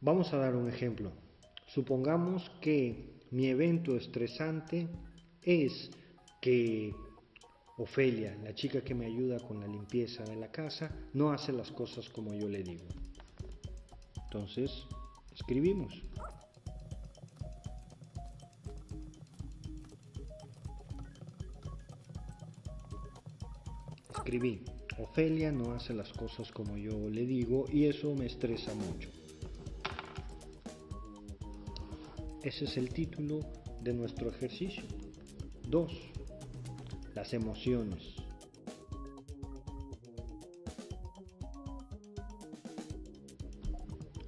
Vamos a dar un ejemplo. Supongamos que mi evento estresante es que Ofelia, la chica que me ayuda con la limpieza de la casa, no hace las cosas como yo le digo. Entonces, escribimos. Escribí, Ofelia no hace las cosas como yo le digo y eso me estresa mucho. Ese es el título de nuestro ejercicio. 2. Las emociones.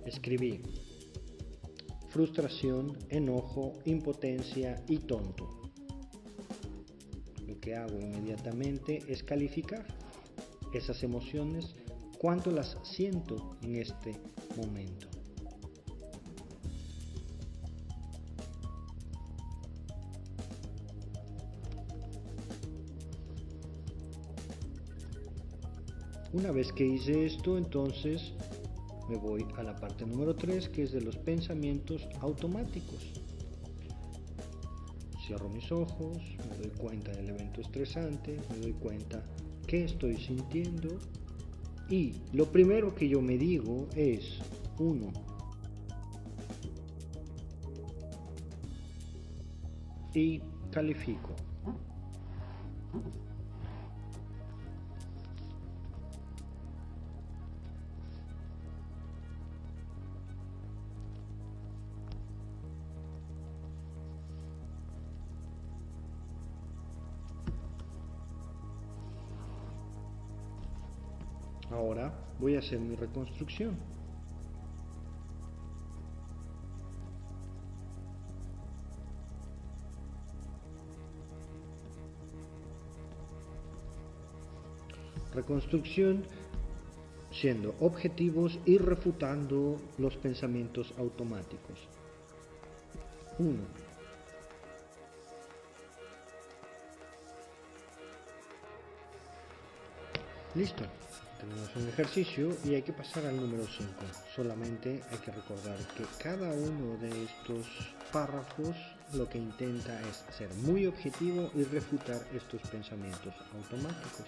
Escribí frustración, enojo, impotencia y tonto. Lo que hago inmediatamente es calificar esas emociones, cuánto las siento en este momento. Una vez que hice esto, entonces me voy a la parte número 3, que es de los pensamientos automáticos. Cierro mis ojos, me doy cuenta del evento estresante, me doy cuenta qué estoy sintiendo y lo primero que yo me digo es, uno, y califico. Ahora voy a hacer mi reconstrucción. Reconstrucción siendo objetivos y refutando los pensamientos automáticos. 1. Listo. Tenemos un ejercicio y hay que pasar al número 5. Solamente hay que recordar que cada uno de estos párrafos lo que intenta es ser muy objetivo y refutar estos pensamientos automáticos.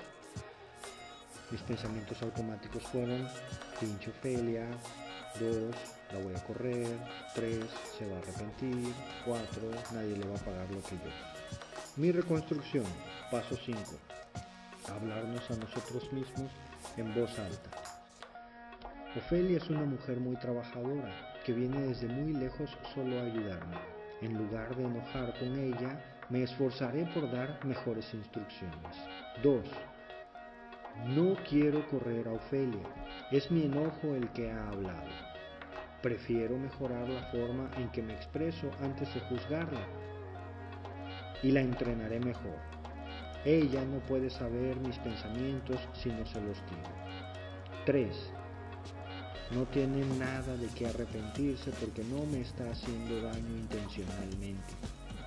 Mis pensamientos automáticos fueron pinche Ofelia, 2, la voy a correr, 3, se va a arrepentir, 4, nadie le va a pagar lo que yo. Mi reconstrucción, paso 5, hablarnos a nosotros mismos en voz alta. Ofelia es una mujer muy trabajadora que viene desde muy lejos solo a ayudarme. En lugar de enojar con ella, me esforzaré por dar mejores instrucciones. 2. No quiero correr a Ofelia. Es mi enojo el que ha hablado. Prefiero mejorar la forma en que me expreso antes de juzgarla. Y la entrenaré mejor. Ella no puede saber mis pensamientos si no se los digo. 3. No tiene nada de qué arrepentirse porque no me está haciendo daño intencionalmente.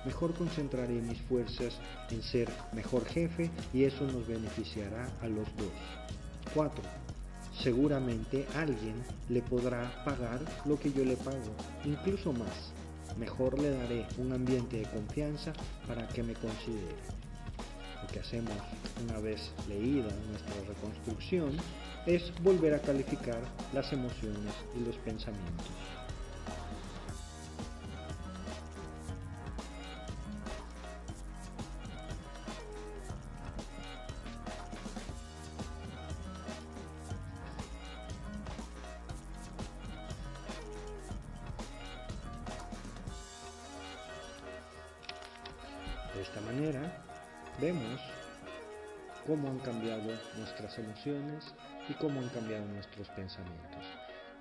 Mejor concentraré mis fuerzas en ser mejor jefe y eso nos beneficiará a los dos. 4. Seguramente alguien le podrá pagar lo que yo le pago, incluso más. Mejor le daré un ambiente de confianza para que me considere que hacemos una vez leída nuestra reconstrucción es volver a calificar las emociones y los pensamientos. De esta manera, vemos cómo han cambiado nuestras emociones y cómo han cambiado nuestros pensamientos.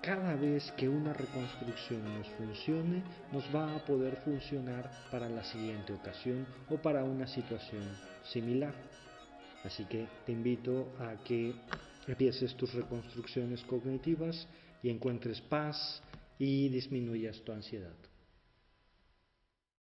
Cada vez que una reconstrucción nos funcione, nos va a poder funcionar para la siguiente ocasión o para una situación similar. Así que te invito a que empieces tus reconstrucciones cognitivas y encuentres paz y disminuyas tu ansiedad.